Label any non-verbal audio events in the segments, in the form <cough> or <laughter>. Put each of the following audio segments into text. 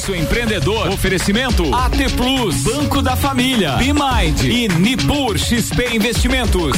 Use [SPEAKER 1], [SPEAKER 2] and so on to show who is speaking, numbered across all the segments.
[SPEAKER 1] Pulso Empreendedor. Oferecimento AT Plus, Banco da Família, B-Mind e Nipur XP Investimentos.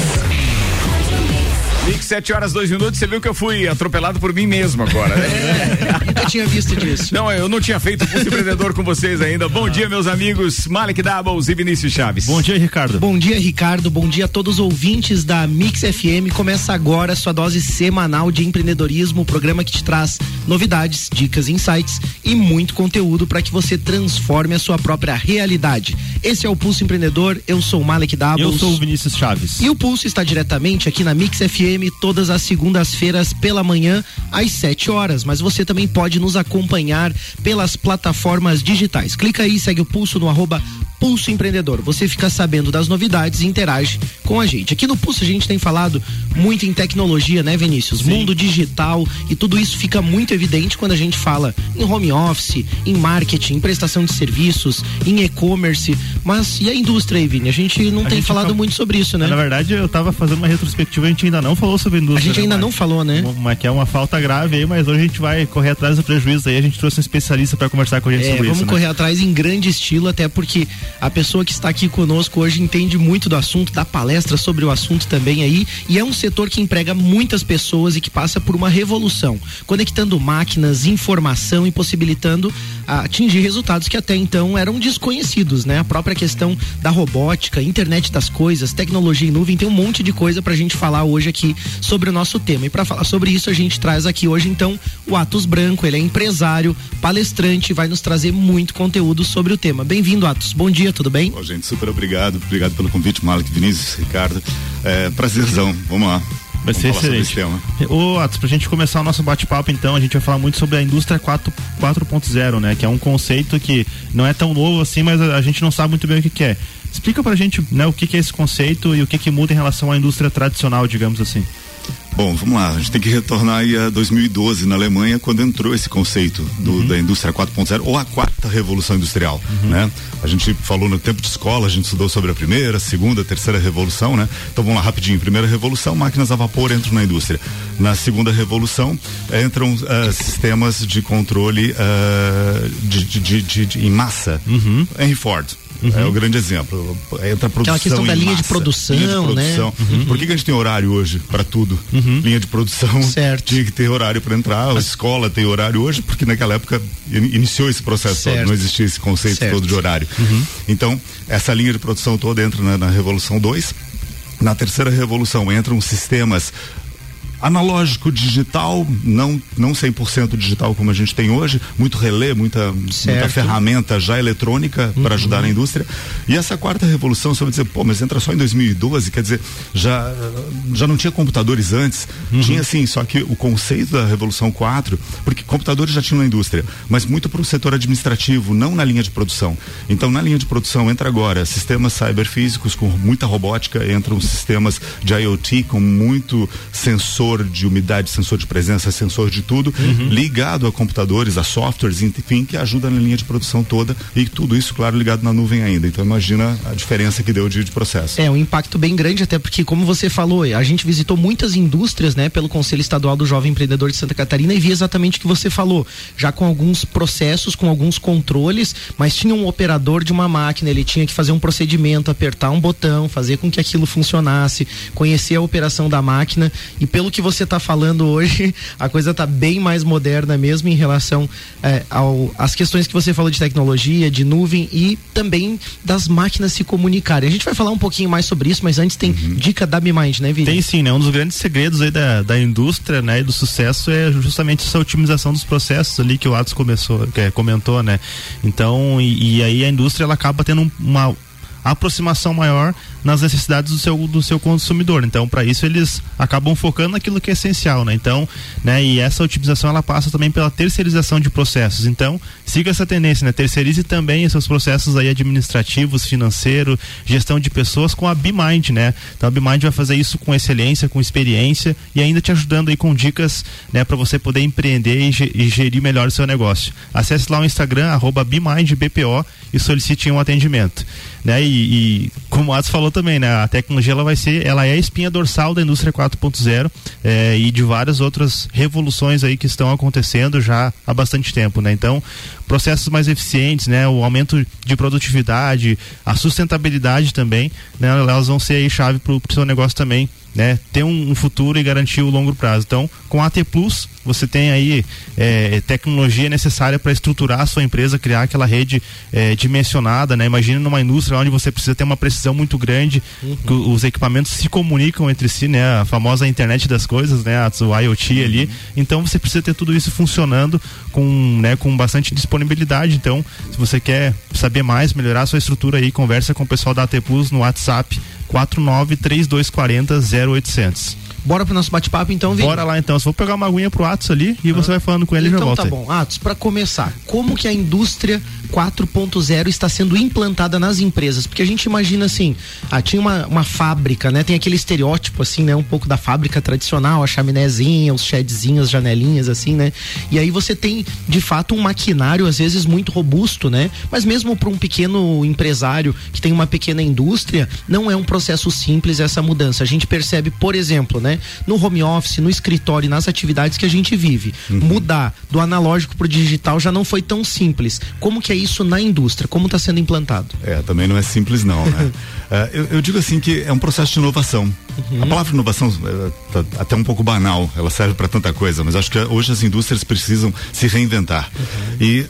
[SPEAKER 2] Mix, 7 horas, 2 minutos. Você viu que eu fui atropelado por mim mesmo agora, né?
[SPEAKER 3] É, nunca tinha visto disso.
[SPEAKER 2] Não, eu não tinha feito Pulso Empreendedor com vocês ainda. Bom dia, meus amigos. Malik Doubles e Vinícius Chaves.
[SPEAKER 4] Bom dia, Ricardo.
[SPEAKER 3] Bom dia, Ricardo. Bom dia a todos os ouvintes da Mix FM. Começa agora a sua dose semanal de empreendedorismo, o programa que te traz novidades, dicas, insights e muito conteúdo para que você transforme a sua própria realidade. Esse é o Pulso Empreendedor. Eu sou o Malik Doubles.
[SPEAKER 4] Eu sou o Vinícius Chaves.
[SPEAKER 3] E o Pulso está diretamente aqui na Mix FM todas as segundas-feiras pela manhã às 7 horas, mas você também pode nos acompanhar pelas plataformas digitais. Clica aí, segue o Pulso no arroba Pulso Empreendedor. Você fica sabendo das novidades e interage com a gente. Aqui no Pulso a gente tem falado muito em tecnologia, né, Vinícius? Sim. Mundo digital e tudo isso fica muito evidente quando a gente fala em home office, em marketing, em prestação de serviços, em e-commerce. Mas e a indústria aí, Vini? A gente não a tem gente falado muito sobre isso, né?
[SPEAKER 4] Na verdade, eu estava fazendo uma retrospectiva, a gente ainda não falou sobre a indústria.
[SPEAKER 3] A gente ainda né, não falou, né?
[SPEAKER 4] Uma, que é uma falta grave aí, mas hoje a gente vai correr atrás do prejuízo aí. A gente trouxe um especialista para conversar com a gente
[SPEAKER 3] é,
[SPEAKER 4] sobre
[SPEAKER 3] vamos
[SPEAKER 4] isso.
[SPEAKER 3] Vamos correr né? atrás em grande estilo, até porque a pessoa que está aqui conosco hoje entende muito do assunto, dá palestra sobre o assunto também aí, e é um setor que emprega muitas pessoas e que passa por uma revolução, conectando máquinas, informação e possibilitando atingir resultados que até então eram desconhecidos, né? A própria questão da robótica, internet das coisas, tecnologia em nuvem, tem um monte de coisa pra gente falar hoje aqui sobre o nosso tema. E para falar sobre isso, a gente traz aqui hoje então o Atos Branco, ele é empresário, palestrante, vai nos trazer muito conteúdo sobre o tema. Bem-vindo, Atos. Bom dia, tudo bem?
[SPEAKER 5] Bom, gente, super obrigado. Obrigado pelo convite, Malik, Vinícius, Ricardo. É, prazerzão. Vamos lá.
[SPEAKER 4] Vai ser excelente. Ô, Atos, pra gente começar o nosso bate-papo, então, a gente vai falar muito sobre a indústria 4.0, né? Que é um conceito que não é tão novo assim, mas a, a gente não sabe muito bem o que, que é. Explica pra gente né, o que, que é esse conceito e o que, que muda em relação à indústria tradicional, digamos assim.
[SPEAKER 5] Bom, vamos lá. A gente tem que retornar aí a 2012 na Alemanha, quando entrou esse conceito do, uhum. da indústria 4.0 ou a quarta revolução industrial, uhum. né? A gente falou no tempo de escola, a gente estudou sobre a primeira, segunda, terceira revolução, né? Então vamos lá rapidinho. Primeira revolução, máquinas a vapor entram na indústria. Na segunda revolução entram uh, sistemas de controle uh, de, de, de, de, em massa. Uhum. Henry Ford, Uhum. É o grande exemplo. Entra a produção.
[SPEAKER 3] Aquela questão da linha de, produção, linha de produção,
[SPEAKER 5] né? Uhum. Por que, que, a gente tem horário hoje para tudo? Uhum. Linha de produção
[SPEAKER 3] certo.
[SPEAKER 5] tinha que ter horário para entrar, a escola tem horário hoje, porque naquela época iniciou esse processo todo, não existia esse conceito certo. todo de horário. Uhum. Então, essa linha de produção toda entra na, na Revolução 2. Na terceira revolução entram sistemas analógico digital, não não 100% digital como a gente tem hoje, muito relé, muita, muita ferramenta já eletrônica uhum. para ajudar na indústria. E essa quarta revolução, você vai dizer, pô, mas entra só em 2012, quer dizer, já já não tinha computadores antes, uhum. tinha sim, só que o conceito da revolução 4, porque computadores já tinham na indústria, mas muito para o setor administrativo, não na linha de produção. Então, na linha de produção entra agora sistemas cyberfísicos com muita robótica, entram sistemas de IoT com muito sensor sensor de umidade, sensor de presença, sensor de tudo, uhum. ligado a computadores, a softwares, enfim, que ajuda na linha de produção toda e tudo isso, claro, ligado na nuvem ainda. Então imagina a diferença que deu de, de processo.
[SPEAKER 3] É um impacto bem grande, até porque, como você falou, a gente visitou muitas indústrias, né, pelo Conselho Estadual do Jovem Empreendedor de Santa Catarina e vi exatamente o que você falou, já com alguns processos, com alguns controles, mas tinha um operador de uma máquina, ele tinha que fazer um procedimento, apertar um botão, fazer com que aquilo funcionasse, conhecer a operação da máquina e pelo que você está falando hoje, a coisa está bem mais moderna mesmo em relação é, ao, às questões que você falou de tecnologia, de nuvem e também das máquinas se comunicarem. A gente vai falar um pouquinho mais sobre isso, mas antes tem uhum. dica da BeMind, né, Vini?
[SPEAKER 4] Tem sim, né? Um dos grandes segredos aí da, da indústria, né, e do sucesso é justamente essa otimização dos processos ali que o Atos começou, que é, comentou, né? Então, e, e aí a indústria ela acaba tendo uma aproximação maior nas necessidades do seu, do seu consumidor. Então, para isso, eles acabam focando naquilo que é essencial, né? Então, né? E essa otimização, ela passa também pela terceirização de processos. Então, siga essa tendência, né? Terceirize também esses processos aí administrativos, financeiro, gestão de pessoas com a BeMind, né? Então, a BeMind vai fazer isso com excelência, com experiência e ainda te ajudando aí com dicas, né? Para você poder empreender e, gerir melhor o seu negócio. Acesse lá o Instagram, arroba BeMindBPO e solicite um atendimento, né? E, e como o Atos falou também, né? A tecnologia ela vai ser, ela é a espinha dorsal da indústria 4.0 é, e de várias outras revoluções aí que estão acontecendo já há bastante tempo, né? Então, processos mais eficientes, né? O aumento de produtividade, a sustentabilidade também, né? Elas vão ser aí chave para o seu negócio também né, ter um, um, futuro e garantir o longo prazo. Então, com a AT Plus, você tem aí é, tecnologia necessária para estruturar a sua empresa, criar aquela rede é, dimensionada, né? Imagina numa indústria onde você precisa ter uma precisão muito grande, uhum. que os equipamentos se comunicam entre si, né? A famosa internet das coisas, né? O IoT uhum. ali. Então, você precisa ter tudo isso funcionando com, né, com bastante disponibilidade. Então, se você quer saber mais, melhorar a sua estrutura aí, conversa com o pessoal da AT Plus no WhatsApp 493240 0800.
[SPEAKER 3] Bora pro nosso bate-papo então,
[SPEAKER 4] Vini? Bora lá então. Só vou pegar uma aguinha pro Atos ali e ah. você vai falando com ele então, e já volta.
[SPEAKER 3] Então tá bom. Atos, para começar, como que a indústria 4.0 está sendo implantada nas empresas? Porque a gente imagina assim, ah, tinha uma, uma fábrica, né? Tem aquele estereótipo assim, né? Um pouco da fábrica tradicional, a chaminézinha, os shedzinhos, as janelinhas assim, né? E aí você tem, de fato, um maquinário às vezes muito robusto, né? Mas mesmo para um pequeno empresário que tem uma pequena indústria, não é um processo simples essa mudança. A gente percebe, por exemplo, né? No home office, no escritório, nas atividades que a gente vive, uhum. mudar do analógico para o digital já não foi tão simples. Como que é isso na indústria? Como está sendo implantado?
[SPEAKER 5] É, também não é simples não, né? <laughs> é, eu, eu, digo assim que é um processo de inovação. Uhum. A palavra inovação é, tá até um pouco banal, ela serve para tanta coisa, mas acho que hoje as indústrias precisam se reinventar. Uhum. E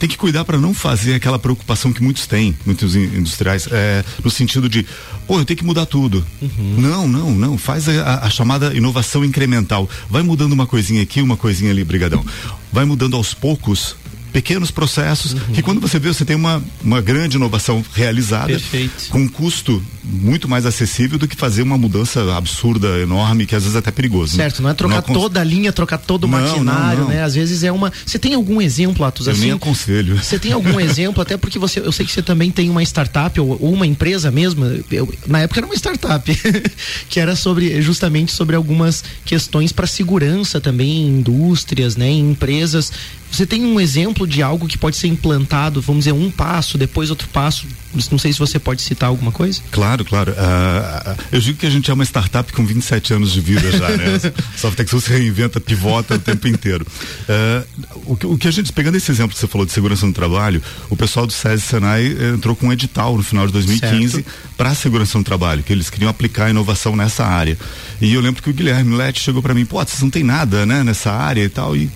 [SPEAKER 5] tem que cuidar para não fazer aquela preocupação que muitos têm, muitos industriais, é, no sentido de, pô, eu tenho que mudar tudo. Uhum. Não, não, não. Faz a, a, chamada inovação incremental. Vai mudando uma coisinha aqui, uma coisinha ali, brigadão. Vai mudando aos poucos pequenos processos uhum. que quando você vê você tem uma, uma grande inovação realizada
[SPEAKER 3] Perfeito.
[SPEAKER 5] com um custo muito mais acessível do que fazer uma mudança absurda, enorme, que às vezes é até perigoso.
[SPEAKER 3] Né? Certo, né? não é trocar não toda a linha, trocar todo o não, maquinário, não, né? Às vezes é uma. Você tem algum exemplo, Atos,
[SPEAKER 5] eu
[SPEAKER 3] assim?
[SPEAKER 5] nem aconselho.
[SPEAKER 3] Você tem algum <laughs> exemplo, até porque você, eu sei que você também tem uma startup ou, ou uma empresa mesmo. Eu, na época era uma startup, <laughs> que era sobre justamente sobre algumas questões para segurança também em indústrias, né? Em empresas. Você tem um exemplo de algo que pode ser implantado, vamos dizer, um passo, depois outro passo? Não sei se você pode citar alguma coisa.
[SPEAKER 5] Claro, claro. Uh, eu digo que a gente é uma startup com 27 anos de vida já, né? <laughs> Software se reinventa, pivota o tempo inteiro. Uh, o, que, o, que, a gente, pegando esse exemplo que você falou de segurança no trabalho, o pessoal do SESI Senai eh, entrou com um edital no final de 2015 para a segurança no trabalho, que eles queriam aplicar inovação nessa área. E eu lembro que o Guilherme Lete chegou para mim, pô, vocês não tem nada, né, nessa área e tal, e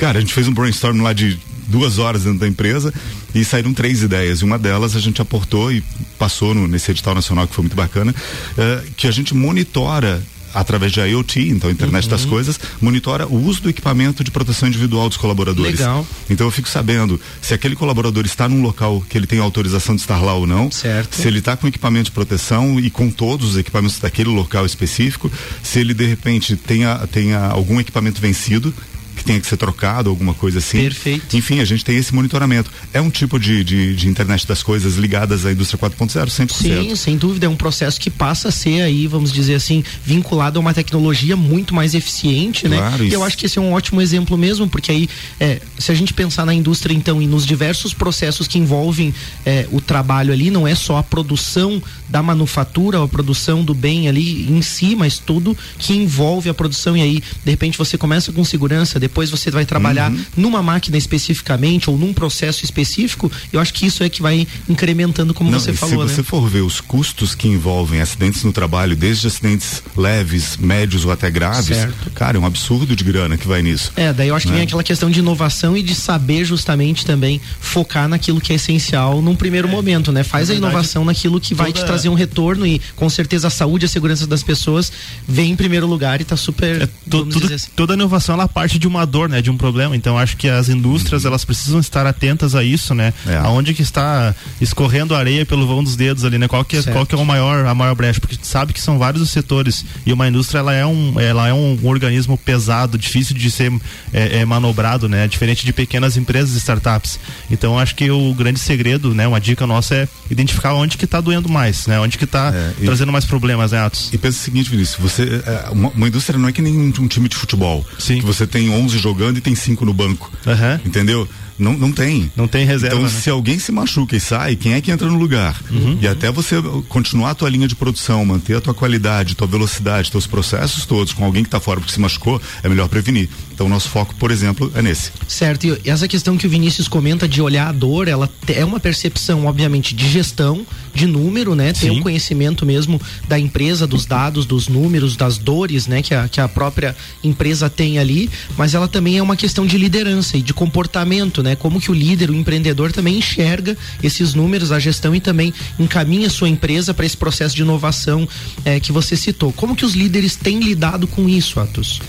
[SPEAKER 5] Cara, a gente fez um brainstorm lá de duas horas dentro da empresa e saíram três ideias. E uma delas a gente aportou e passou no, nesse edital nacional que foi muito bacana, uh, que a gente monitora através de IoT, então internet uhum. das coisas, monitora o uso do equipamento de proteção individual dos colaboradores.
[SPEAKER 3] Legal.
[SPEAKER 5] Então eu fico sabendo se aquele colaborador está num local que ele tem autorização de estar lá ou não,
[SPEAKER 3] certo.
[SPEAKER 5] se ele está com equipamento de proteção e com todos os equipamentos daquele local específico, se ele de repente tenha, tenha algum equipamento vencido, que tenha que ser trocado, alguma coisa assim.
[SPEAKER 3] Perfeito.
[SPEAKER 5] Enfim, a gente tem esse monitoramento. É um tipo de, de, de internet das coisas ligadas à indústria 4.0, 100%.
[SPEAKER 3] Sim, sem dúvida, é um processo que passa a ser aí, vamos dizer assim, vinculado a uma tecnologia muito mais eficiente, né?
[SPEAKER 5] Claro,
[SPEAKER 3] e eu acho que esse é um ótimo exemplo mesmo, porque aí, é, se a gente pensar na indústria, então, e nos diversos processos que envolvem é, o trabalho ali, não é só a produção da manufatura, a produção do bem ali em si, mas tudo que envolve a produção. E aí, de repente, você começa com segurança, depois você vai trabalhar uhum. numa máquina especificamente ou num processo específico. Eu acho que isso é que vai incrementando, como Não, você falou.
[SPEAKER 5] Se né? você for ver os custos que envolvem acidentes no trabalho, desde acidentes leves, médios ou até graves, certo. cara, é um absurdo de grana que vai nisso.
[SPEAKER 3] É, daí eu acho né? que vem aquela questão de inovação e de saber justamente também focar naquilo que é essencial num primeiro é, momento, né? Faz a inovação naquilo que vai te trazer um retorno e com certeza a saúde e a segurança das pessoas vem em primeiro lugar e está super. É,
[SPEAKER 4] to, tudo, assim. Toda inovação ela parte de uma dor, né? De um problema. Então acho que as indústrias elas precisam estar atentas a isso, né? É. Aonde que está escorrendo areia pelo vão dos dedos ali, né? Qual que, é, qual que é o maior, a maior brecha? Porque sabe que são vários os setores e uma indústria ela é um, ela é um organismo pesado, difícil de ser é, é manobrado, né? Diferente de pequenas empresas e startups. Então acho que o grande segredo, né? Uma dica nossa é identificar onde que está doendo mais, né? Onde que está é, trazendo mais problemas, né, Atos?
[SPEAKER 5] E pensa o seguinte, Vinícius, você, é, uma, uma, indústria não é que nem um, um, time de futebol.
[SPEAKER 4] Sim.
[SPEAKER 5] Que você tem 11 jogando e tem 5 no banco.
[SPEAKER 4] Uhum.
[SPEAKER 5] Entendeu? Não, não tem.
[SPEAKER 4] Não tem reserva.
[SPEAKER 5] Então,
[SPEAKER 4] né?
[SPEAKER 5] se alguém se machuca e sai, quem é que entra no lugar? Uhum. E até você continuar a tua linha de produção, manter a tua qualidade, tua velocidade, teus processos todos com alguém que está fora porque se machucou, é melhor prevenir. Então, nosso foco, por exemplo, é nesse.
[SPEAKER 3] Certo. E essa questão que o Vinícius comenta de olhar a dor, ela é uma percepção, obviamente, de gestão, de número, né? Ter um conhecimento mesmo da empresa, dos dados, dos números, das dores, né? Que a, que a própria empresa tem ali, mas ela também é uma questão de liderança e de comportamento, né? Como que o líder, o empreendedor também enxerga esses números, a gestão e também encaminha sua empresa para esse processo de inovação é, que você citou. Como que os líderes têm lidado com isso, Atos?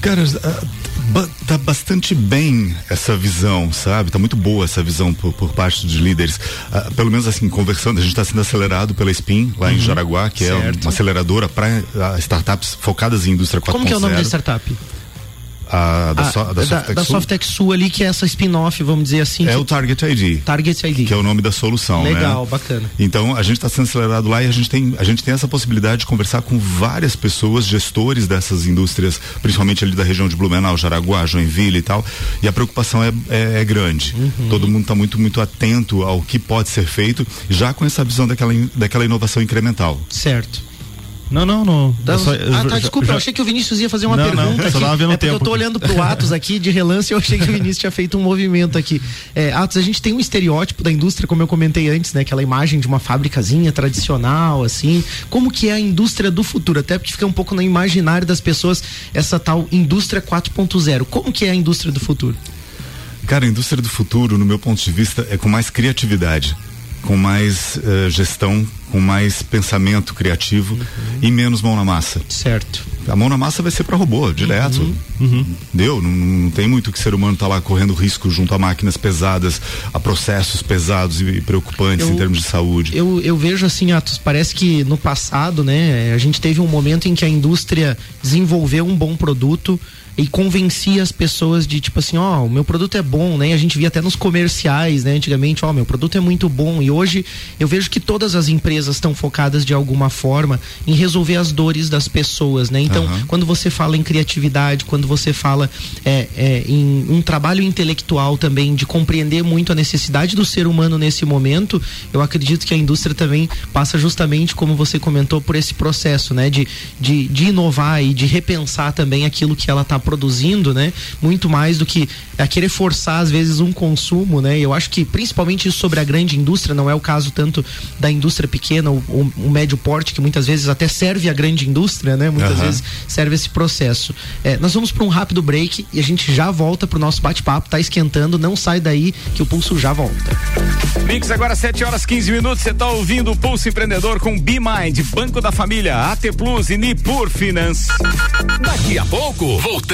[SPEAKER 5] Cara, tá bastante bem essa visão, sabe? Tá muito boa essa visão por, por parte dos líderes. Uh, pelo menos assim, conversando, a gente está sendo acelerado pela SPIN, lá uhum, em Jaraguá, que certo. é uma aceleradora para uh, startups focadas em indústria 4.0.
[SPEAKER 3] Como que é o nome da startup?
[SPEAKER 5] A, da,
[SPEAKER 3] a,
[SPEAKER 5] so, da,
[SPEAKER 3] da, da Softex Sul ali, que é essa spin-off, vamos dizer assim.
[SPEAKER 5] É o Target ID.
[SPEAKER 3] Target ID.
[SPEAKER 5] Que é o nome da solução,
[SPEAKER 3] né? Legal,
[SPEAKER 5] né?
[SPEAKER 3] bacana.
[SPEAKER 5] Então, a gente está sendo acelerado lá e a gente, tem, a gente tem essa possibilidade de conversar com várias pessoas, gestores dessas indústrias, principalmente ali da região de Blumenau, Jaraguá, Joinville e tal. E a preocupação é, é, é grande. Uhum. Todo mundo está muito, muito atento ao que pode ser feito, já com essa visão daquela, daquela inovação incremental.
[SPEAKER 3] Certo.
[SPEAKER 4] Não, não, não.
[SPEAKER 3] Só, ah, tá, desculpa, já... eu achei que o Vinícius ia fazer uma não, pergunta. Não,
[SPEAKER 4] só vendo é
[SPEAKER 3] tempo. Eu tô olhando pro Atos aqui de relance e eu achei que o Vinícius tinha feito um movimento aqui. É, Atos, a gente tem um estereótipo da indústria, como eu comentei antes, né? Aquela imagem de uma fábricazinha tradicional, assim. Como que é a indústria do futuro? Até porque fica um pouco no imaginário das pessoas essa tal indústria 4.0. Como que é a indústria do futuro?
[SPEAKER 5] Cara, a indústria do futuro, no meu ponto de vista, é com mais criatividade com mais uh, gestão, com mais pensamento criativo uhum. e menos mão na massa.
[SPEAKER 3] Certo.
[SPEAKER 5] A mão na massa vai ser para robô, direto. Uhum. Uhum. Deu, não, não, tem muito que ser humano tá lá correndo risco junto a máquinas pesadas, a processos pesados e, preocupantes eu, em termos de saúde.
[SPEAKER 3] Eu, eu vejo assim, Atos, parece que no passado, né, a gente teve um momento em que a indústria desenvolveu um bom produto, e convencia as pessoas de tipo assim, ó, oh, o meu produto é bom, né? A gente via até nos comerciais, né? Antigamente, ó, oh, meu produto é muito bom. E hoje eu vejo que todas as empresas estão focadas de alguma forma em resolver as dores das pessoas, né? Então, uhum. quando você fala em criatividade, quando você fala é, é, em um trabalho intelectual também, de compreender muito a necessidade do ser humano nesse momento, eu acredito que a indústria também passa justamente, como você comentou, por esse processo, né? De, de, de inovar e de repensar também aquilo que ela está produzindo, né? Muito mais do que a querer forçar às vezes um consumo, né? Eu acho que principalmente isso sobre a grande indústria, não é o caso tanto da indústria pequena, o, o, o médio porte, que muitas vezes até serve a grande indústria, né? Muitas uhum. vezes serve esse processo. É, nós vamos para um rápido break e a gente já volta para o nosso bate-papo, tá esquentando, não sai daí que o pulso já volta.
[SPEAKER 1] Mix agora 7 horas 15 minutos, você está ouvindo o Pulso Empreendedor com B-Mind, Banco da Família, AT Plus e Nipur Finance.
[SPEAKER 6] Daqui a pouco, voltamos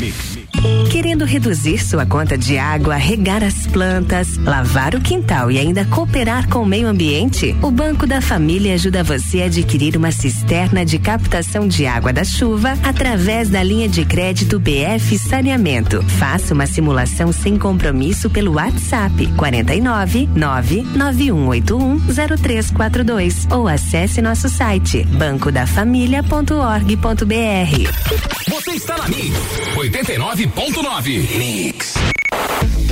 [SPEAKER 2] Mix.
[SPEAKER 7] Querendo reduzir sua conta de água, regar as plantas, lavar o quintal e ainda cooperar com o meio ambiente? O Banco da Família ajuda você a adquirir uma cisterna de captação de água da chuva através da linha de crédito BF Saneamento. Faça uma simulação sem compromisso pelo WhatsApp 49 99181 0342 ou acesse nosso site bancodafamilia.org.br.
[SPEAKER 6] Você está na Mix 89.9. Mix.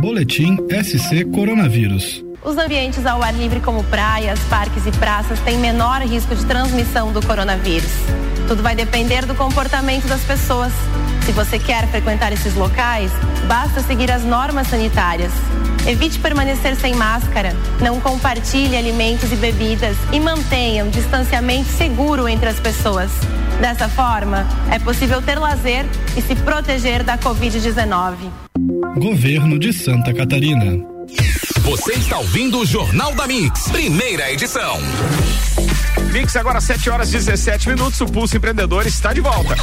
[SPEAKER 8] Boletim SC Coronavírus. Os ambientes ao ar livre, como praias, parques e praças, têm menor risco de transmissão do coronavírus. Tudo vai depender do comportamento das pessoas. Se você quer frequentar esses locais, basta seguir as normas sanitárias. Evite permanecer sem máscara, não compartilhe alimentos e bebidas e mantenha um distanciamento seguro entre as pessoas. Dessa forma, é possível ter lazer e se proteger da Covid-19.
[SPEAKER 9] Governo de Santa Catarina.
[SPEAKER 6] Você está ouvindo o Jornal da Mix, primeira edição.
[SPEAKER 1] Mix agora 7 horas 17 minutos. O Pulso Empreendedor está de volta.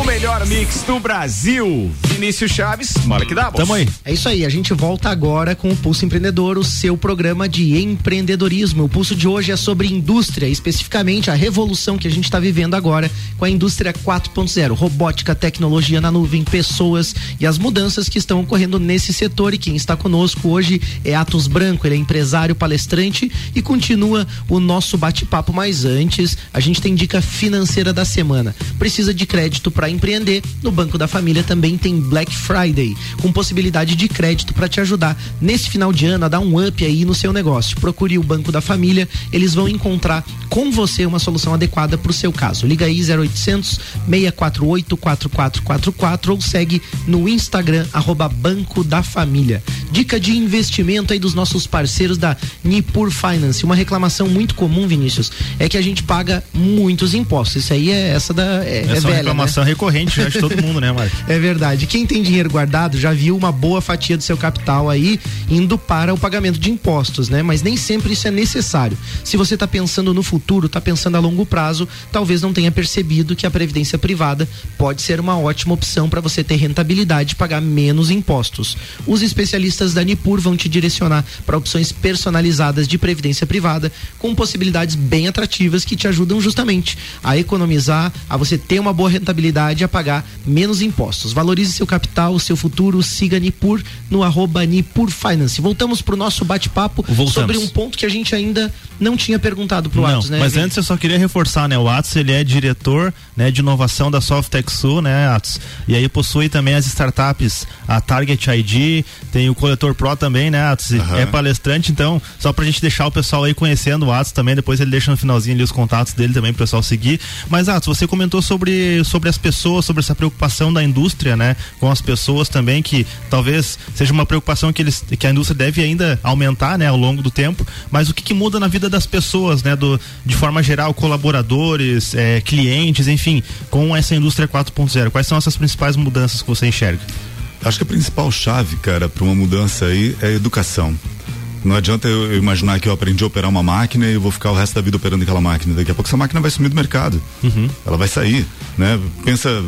[SPEAKER 1] O melhor mix do Brasil. Vinícius Chaves, Malik Dabos.
[SPEAKER 3] Tamo aí. É isso aí, a gente volta agora com o Pulso Empreendedor, o seu programa de empreendedorismo. O Pulso de hoje é sobre indústria, especificamente a revolução que a gente está vivendo agora com a indústria 4.0, robótica, tecnologia na nuvem, pessoas e as mudanças que estão ocorrendo nesse setor. E quem está conosco hoje é Atos Branco, ele é empresário, palestrante e continua o nosso bate-papo. Mas antes, a gente tem dica financeira da semana. Precisa de crédito crédito para empreender, no Banco da Família também tem Black Friday, com possibilidade de crédito para te ajudar nesse final de ano a dar um up aí no seu negócio. Procure o Banco da Família, eles vão encontrar com você uma solução adequada para o seu caso. Liga aí 0800 648 4444 ou segue no Instagram arroba Banco da Família. Dica de investimento aí dos nossos parceiros da Nipur Finance. Uma reclamação muito comum, Vinícius, é que a gente paga muitos impostos. Isso aí é essa da é, é, é velha,
[SPEAKER 4] reclamação né? recorrente já de todo mundo, né, Marcos?
[SPEAKER 3] É verdade. Quem tem dinheiro guardado já viu uma boa fatia do seu capital aí indo para o pagamento de impostos, né? Mas nem sempre isso é necessário. Se você está pensando no futuro, está pensando a longo prazo, talvez não tenha percebido que a previdência privada pode ser uma ótima opção para você ter rentabilidade e pagar menos impostos. Os especialistas da Nipur vão te direcionar para opções personalizadas de previdência privada com possibilidades bem atrativas que te ajudam justamente a economizar, a você ter uma boa rentabilidade rentabilidade a pagar menos impostos. Valorize seu capital, seu futuro, siga Nipur no arroba Nipur Finance. Voltamos para o nosso bate-papo sobre um ponto que a gente ainda não tinha perguntado pro Atos, né?
[SPEAKER 4] Mas antes eu só queria reforçar, né? O Atos, ele é diretor, né, de inovação da Softex Sul, né, Atos? E aí possui também as startups, a Target ID, tem o Coletor Pro também, né, Atos? Uhum. É palestrante, então, só pra gente deixar o pessoal aí conhecendo o Atos também, depois ele deixa no finalzinho ali os contatos dele também pro pessoal seguir. Mas, Atos, você comentou sobre, sobre as pessoas, sobre essa preocupação da indústria, né, com as pessoas também, que talvez seja uma preocupação que eles, que a indústria deve ainda aumentar, né, ao longo do tempo, mas o que, que muda na vida das pessoas, né, do, de forma geral, colaboradores, é, clientes, enfim, com essa indústria 4.0? Quais são essas principais mudanças que você enxerga?
[SPEAKER 5] Acho que a principal chave, cara, para uma mudança aí é educação. Não adianta eu, imaginar que eu aprendi a operar uma máquina e eu vou ficar o resto da vida operando aquela máquina. Daqui a pouco essa máquina vai sumir do mercado. Uhum. Ela vai sair, né? Pensa,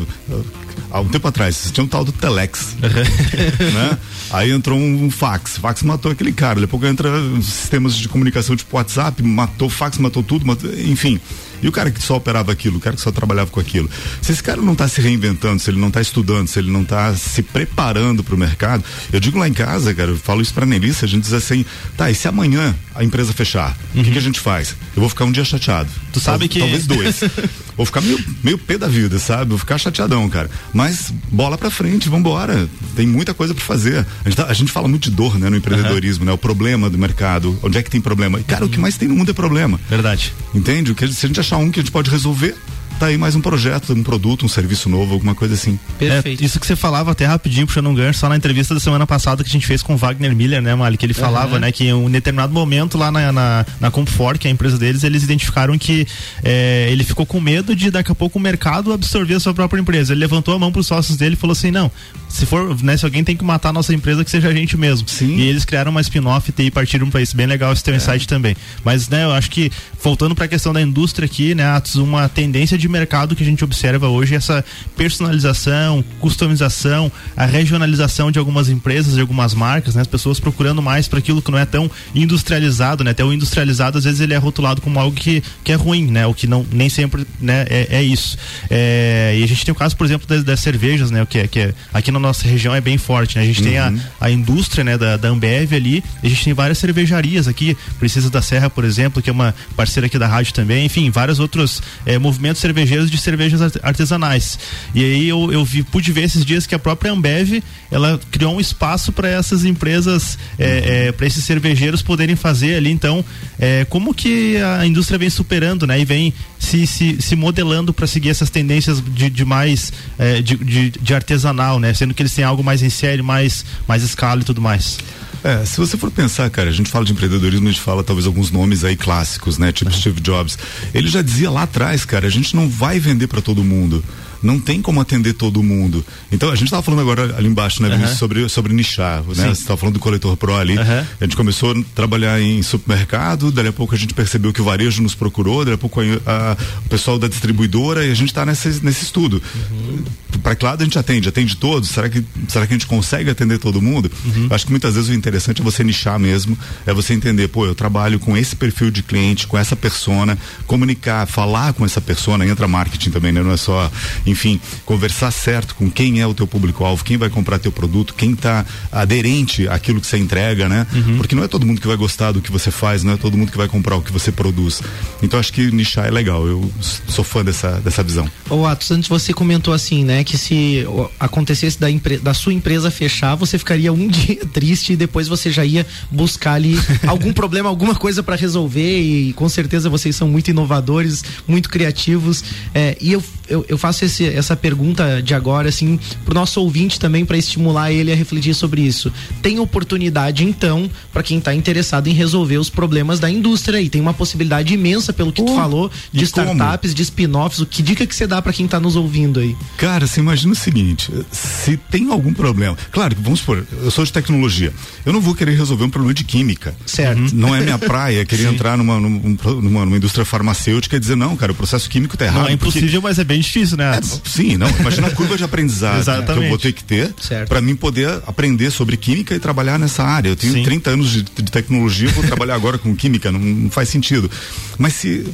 [SPEAKER 5] há um tempo atrás, tinha um tal do Telex. né? Aí entrou um, um fax. Fax matou aquele cara. Daqui a pouco entra sistemas de comunicação tipo WhatsApp, matou fax, matou tudo, matou, enfim. E o cara que só operava aquilo, o cara que só trabalhava com aquilo. Se esse cara não está se reinventando, se ele não está estudando, se ele não está se preparando para o mercado, eu digo lá em casa, cara, eu falo isso para Nelissa, a gente diz assim, tá, e se amanhã a empresa fechar, o uhum. que, que, a gente faz? Eu vou ficar um dia chateado.
[SPEAKER 4] Tu sabe que.
[SPEAKER 5] Talvez dois. <laughs> vou ficar meio, meio pé da vida, sabe? Vou ficar chateadão, cara. Mas bola pra frente, vambora. Tem muita coisa para fazer. A gente, tá, a gente, fala muito de dor, né, no empreendedorismo, uhum. né? O problema do mercado, onde é que tem problema. E, cara, uhum. o que mais tem no mundo é problema.
[SPEAKER 4] Verdade.
[SPEAKER 5] Entende? O que, se a gente achar um que a gente pode resolver, tá aí mais um projeto, um produto, um serviço novo, alguma coisa assim.
[SPEAKER 4] Perfeito. É, isso que você falava até rapidinho, puxando um gancho, só na entrevista da semana passada que a gente fez com o Wagner Miller, né, Mali, que ele falava, uhum. né, que em um determinado momento lá na, na, na Comfort, que é a empresa deles, eles identificaram que é, ele ficou com medo de daqui a pouco o mercado absorver a sua própria empresa. Ele levantou a mão para os sócios dele e falou assim, não, se for, né, se alguém tem que matar a nossa empresa, que seja a gente mesmo. Sim. E eles criaram uma spin-off e partiram para isso. Bem legal esse teu é. insight também. Mas, né, eu acho que, voltando para a questão da indústria aqui, né, uma tendência de mercado que a gente observa hoje essa personalização, customização, a regionalização de algumas empresas, de algumas marcas, né? As pessoas procurando mais para aquilo que não é tão industrializado, né? Até o industrializado, às vezes, ele é rotulado como algo que, que é ruim, né? O que não, nem sempre né, é, é isso. É, e a gente tem o caso, por exemplo, das, das cervejas, né? O que é, que é, aqui na nossa região é bem forte, né? A gente uhum. tem a, uhum. a indústria, né? Da, da Ambev ali, a gente tem várias cervejarias aqui, Precisa da Serra, por exemplo, que é uma parceira aqui da rádio também, enfim, vários outros é, movimentos cervejarios cervejeiros de cervejas artesanais. E aí eu, eu vi, pude ver esses dias que a própria Ambev ela criou um espaço para essas empresas, é, é, para esses cervejeiros poderem fazer ali. Então, é, como que a indústria vem superando, né? E vem se, se, se modelando para seguir essas tendências de, de mais é, de, de, de, artesanal, né? Sendo que eles têm algo mais em série, mais, mais escala e tudo mais.
[SPEAKER 5] É, se você for pensar, cara, a gente fala de empreendedorismo, a gente fala talvez alguns nomes aí clássicos, né? Tipo Steve Jobs. Ele já dizia lá atrás, cara, a gente não vai vender para todo mundo não tem como atender todo mundo. Então, a gente estava falando agora ali embaixo, né, uhum. sobre, sobre nichar, né? Você estava falando do coletor pro ali. Uhum. A gente começou a trabalhar em supermercado, daí a pouco a gente percebeu que o varejo nos procurou, daí a pouco a, a, o pessoal da distribuidora e a gente está nesse, nesse estudo. Uhum. Para que lado a gente atende? Atende todos? Será que, será que a gente consegue atender todo mundo? Uhum. Acho que muitas vezes o interessante é você nichar mesmo, é você entender, pô, eu trabalho com esse perfil de cliente, com essa persona, comunicar, falar com essa persona, entra marketing também, né? Não é só, enfim, conversar certo com quem é o teu público-alvo, quem vai comprar teu produto, quem está aderente àquilo que você entrega, né? Uhum. Porque não é todo mundo que vai gostar do que você faz, não é todo mundo que vai comprar o que você produz. Então acho que nichar é legal. Eu sou fã dessa, dessa visão.
[SPEAKER 3] Ô Atos, antes você comentou assim, né, que se acontecesse da, da sua empresa fechar, você ficaria um <laughs> dia triste e depois você já ia buscar ali <laughs> algum problema, alguma coisa para resolver e com certeza vocês são muito inovadores, muito criativos. É, e eu, eu, eu faço esse, essa pergunta de agora, assim, pro nosso ouvinte também, para estimular ele a refletir sobre isso. Tem oportunidade, então, para quem está interessado em resolver os problemas da indústria e tem uma possibilidade imensa, pelo que oh, tu falou, de startups, como? de spin-offs. O que dica que você dá para quem está nos ouvindo aí?
[SPEAKER 5] Cara, você imagina o seguinte: se tem algum problema, claro, vamos supor, eu sou de tecnologia, eu não vou querer resolver um problema de química.
[SPEAKER 3] Certo. Uhum.
[SPEAKER 5] Não é minha praia <laughs> querer entrar numa, numa, numa, numa, indústria farmacêutica e dizer, não, cara, o processo químico tá errado. Não,
[SPEAKER 4] é impossível, porque... mas é bem difícil, né? É,
[SPEAKER 5] sim, não. Imagina a curva de <laughs> aprendizado que eu vou ter que ter para mim poder aprender sobre química e trabalhar nessa área. Eu tenho sim. 30 anos de, de tecnologia, vou trabalhar agora com química, não, não faz sentido. Mas se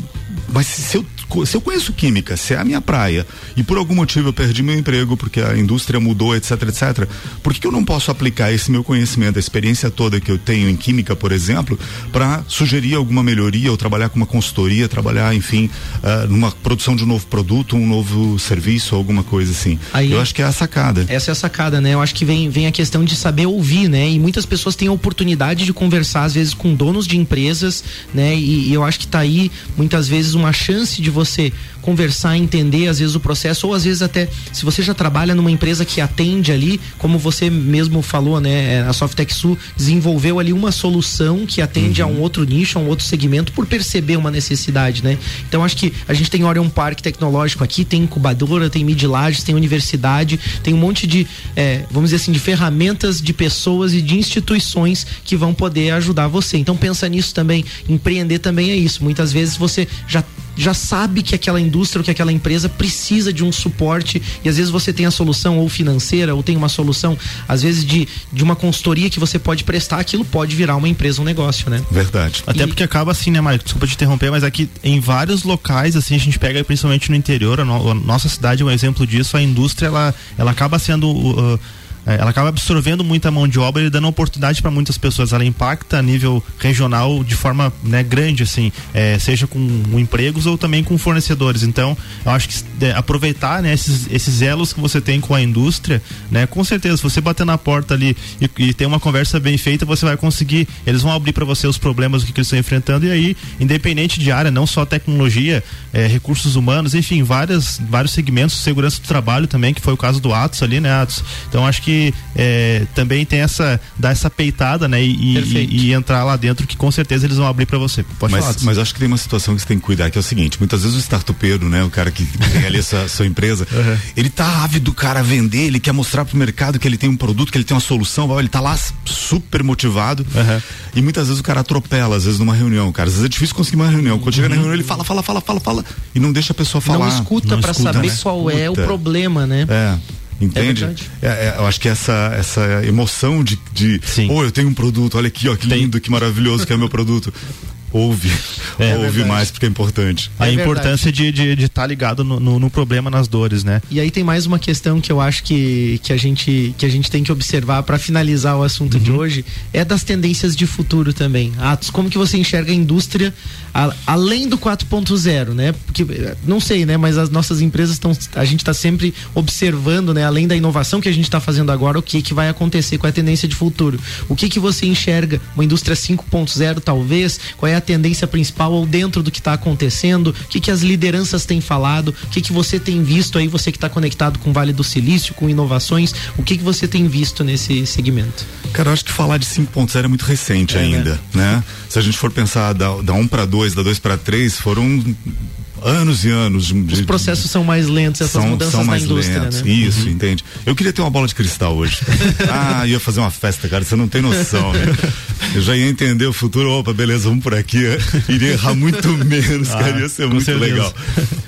[SPEAKER 5] mas se eu, se eu conheço química, se é a minha praia, e por algum motivo eu perdi meu emprego, porque a indústria mudou, etc, etc, por que, que eu não posso aplicar esse meu conhecimento, a experiência toda que eu tenho em química, por exemplo, para sugerir alguma melhoria, ou trabalhar com uma consultoria, trabalhar, enfim, uh, numa produção de um novo produto, um novo serviço, alguma coisa assim. Aí, eu acho que é a sacada.
[SPEAKER 3] Essa é a sacada, né? Eu acho que vem, vem a questão de saber ouvir, né? E muitas pessoas têm a oportunidade de conversar, às vezes, com donos de empresas, né? E, e eu acho que está aí, muitas vezes, uma chance de você conversar, entender às vezes o processo, ou às vezes até se você já trabalha numa empresa que atende ali, como você mesmo falou, né? É, a Softec Sul desenvolveu ali uma solução que atende uhum. a um outro nicho, a um outro segmento, por perceber uma necessidade, né? Então acho que a gente tem Orion Parque Tecnológico aqui, tem incubadora, tem Midlages, tem universidade, tem um monte de, é, vamos dizer assim, de ferramentas de pessoas e de instituições que vão poder ajudar você. Então pensa nisso também, empreender também é isso. Muitas vezes você já já sabe que aquela indústria ou que aquela empresa precisa de um suporte e às vezes você tem a solução ou financeira ou tem uma solução, às vezes de, de uma consultoria que você pode prestar, aquilo pode virar uma empresa, um negócio, né?
[SPEAKER 5] Verdade.
[SPEAKER 4] Até e... porque acaba assim, né, Mário? Desculpa te interromper, mas aqui em vários locais, assim, a gente pega principalmente no interior, a, no, a nossa cidade é um exemplo disso, a indústria, ela, ela acaba sendo. Uh, ela acaba absorvendo muita mão de obra e dando oportunidade para muitas pessoas. Ela impacta a nível regional de forma né, grande, assim, é, seja com empregos ou também com fornecedores. Então, eu acho que é, aproveitar né, esses, esses elos que você tem com a indústria, né, com certeza, se você bater na porta ali e, e ter uma conversa bem feita, você vai conseguir. Eles vão abrir para você os problemas que eles estão enfrentando e aí, independente de área, não só tecnologia, é, recursos humanos, enfim, várias, vários segmentos, segurança do trabalho também, que foi o caso do Atos ali, né, Atos? Então, acho que é, também tem essa, dar essa peitada, né? E, e, e, entrar lá dentro que com certeza eles vão abrir para você.
[SPEAKER 5] Pode mas, falar. Mas acho que tem uma situação que você tem que cuidar, que é o seguinte, muitas vezes o startupeiro, né? O cara que tem ali essa <laughs> sua empresa, uhum. ele tá ávido, cara, a vender, ele quer mostrar pro mercado que ele tem um produto, que ele tem uma solução, ele tá lá super motivado. Uhum. E muitas vezes o cara atropela, às vezes numa reunião, cara. Às vezes é difícil conseguir uma reunião. Quando uhum. chega na uhum. reunião, ele fala, fala, fala, fala, fala, e não deixa a pessoa falar.
[SPEAKER 3] Não escuta para saber né? qual é o problema, né?
[SPEAKER 5] É. Entende? É, é, eu acho que essa, essa emoção de, de oh, eu tenho um produto, olha aqui, ó, que lindo, que maravilhoso que é o meu produto <laughs> ouve, é, <laughs> ouve é mais porque é importante.
[SPEAKER 4] A é importância de estar de, estar tá ligado no, no, no, problema, nas dores, né?
[SPEAKER 3] E aí tem mais uma questão que eu acho que, que, a, gente, que a gente tem que observar para finalizar o assunto uhum. de hoje, é das tendências de futuro também. Atos, como que você enxerga a indústria a, além do 4.0, né? Porque, não sei, né? Mas as nossas empresas estão, a gente está sempre observando, né? Além da inovação que a gente está fazendo agora, o que que vai acontecer, qual é a tendência de futuro. O que que você enxerga? Uma indústria 5.0 talvez? Qual é a tendência principal ou dentro do que está acontecendo? O que que as lideranças têm falado? O que que você tem visto aí, você que está conectado com o Vale do Silício, com inovações, o que que você tem visto nesse segmento?
[SPEAKER 5] Cara, eu acho que falar de 5.0 é muito recente é, né? ainda, né? né? Se a gente for pensar da, da 1 para 2, da 2 para 3, foram anos e anos. De,
[SPEAKER 3] Os processos são mais lentos, essas são, mudanças são mais na indústria, lentos.
[SPEAKER 5] né? Isso, uhum. entende? Eu queria ter uma bola de cristal hoje. <laughs> ah, ia fazer uma festa, cara, você não tem noção, né? Eu já ia entender o futuro, opa, beleza, vamos por aqui. Iria errar muito <laughs> menos, ah, cara, ia ser muito certeza. legal.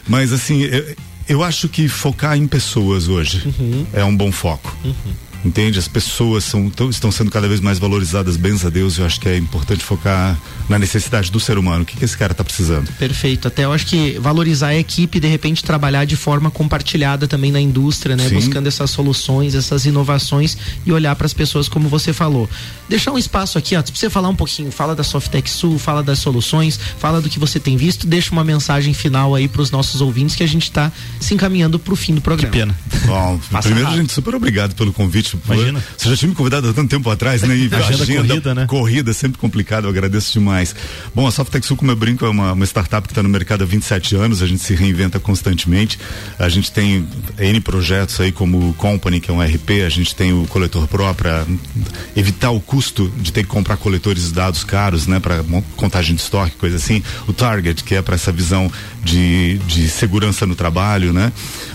[SPEAKER 5] Mas assim, eu, eu, acho que focar em pessoas hoje uhum. é um bom foco. Uhum entende? As pessoas são, tão, estão sendo cada vez mais valorizadas, bens a Deus, eu acho que é importante focar na necessidade do ser humano. O que, que esse cara está precisando?
[SPEAKER 3] Perfeito. Até eu acho que valorizar a equipe, de repente trabalhar de forma compartilhada também na indústria, né? Sim. Buscando essas soluções, essas inovações e olhar para as pessoas como você falou. Deixar um espaço aqui, ó, para você falar um pouquinho, fala da Softec Sul, fala das soluções, fala do que você tem visto, deixa uma mensagem final aí para os nossos ouvintes que a gente está se encaminhando para o fim do programa.
[SPEAKER 5] Que pena. Bom, primeiro, rápido. gente, super obrigado pelo convite Imagina. Você já tinha me convidado há tanto tempo atrás, né? E
[SPEAKER 4] agenda, agenda corrida, né?
[SPEAKER 5] Corrida, é sempre complicado, eu agradeço demais. Bom, a Softex Sul, como eu brinco, é uma, uma startup que está no mercado há 27 anos, a gente se reinventa constantemente. A gente tem N projetos aí, como o Company, que é um RP, a gente tem o coletor Pro para evitar o custo de ter que comprar coletores de dados caros, né? Para contagem de estoque, coisa assim. O Target, que é para essa visão de, de segurança no trabalho, né?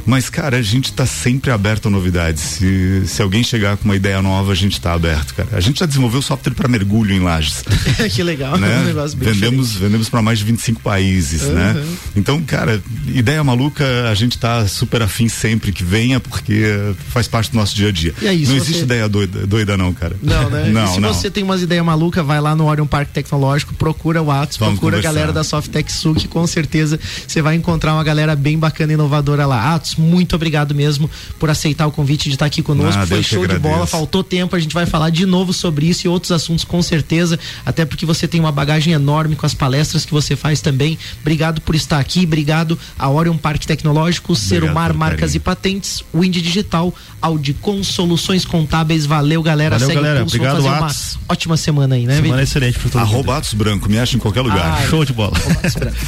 [SPEAKER 5] Mas, cara, a gente está sempre aberto a novidades. Se, se alguém chegar com uma ideia nova, a gente está aberto, cara. A gente já desenvolveu software para mergulho em lajes. <laughs>
[SPEAKER 3] que legal,
[SPEAKER 5] né? um negócio bem vendemos, vendemos para mais de 25 países, uhum. né? Então, cara, ideia maluca, a gente está super afim sempre que venha, porque faz parte do nosso dia a dia.
[SPEAKER 3] Aí,
[SPEAKER 5] não existe você... ideia doida, doida, não, cara.
[SPEAKER 3] Não, né? <laughs> Não, e se não. você tem umas ideias malucas, vai lá no Orion Parque Tecnológico, procura o Atos, procura conversar. a galera da Softec Sul, que com certeza você vai encontrar uma galera bem bacana e inovadora lá. Atos, muito obrigado mesmo por aceitar o convite de estar aqui conosco. Foi show de bola, faltou tempo, a gente vai falar de novo sobre isso e outros assuntos com certeza, até porque você tem uma bagagem enorme com as palestras que você faz também. Obrigado por estar aqui, obrigado a Orion Parque Tecnológico, Serumar Marcas e Patentes, Wind Digital, Audicom Soluções Contábeis. Valeu, galera.
[SPEAKER 4] Valeu,
[SPEAKER 3] Segue
[SPEAKER 4] galera. Obrigado, fazer uma
[SPEAKER 3] ótima semana aí, né,
[SPEAKER 4] Semana Vitor? excelente para todo
[SPEAKER 5] Arroba Atos Branco, me acha em qualquer lugar.
[SPEAKER 4] Ah, Show de bola.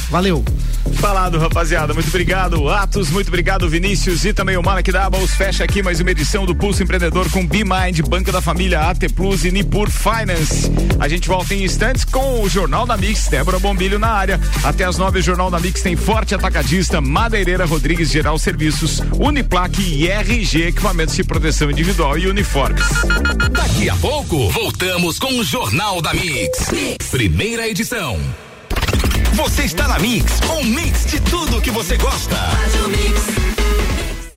[SPEAKER 3] Valeu.
[SPEAKER 1] Falado, rapaziada. Muito obrigado, Atos. Muito obrigado, Vinícius. E também o Malek Doubles. Fecha aqui mais uma edição do Pulso Empreendedor com B-Mind, Banco da Família, AT Plus e Nipur Finance. A gente volta em instantes com o Jornal da Mix. Débora Bombilho na área. Até as nove, o Jornal da Mix tem Forte Atacadista, Madeireira Rodrigues Geral Serviços, Uniplaque e RG Equipamentos de Proteção Individual e Uniformes.
[SPEAKER 6] Daqui a pouco, voltamos com o Jornal da mix. Primeira edição. Você está na Mix, um mix de tudo que você gosta. Faz o mix.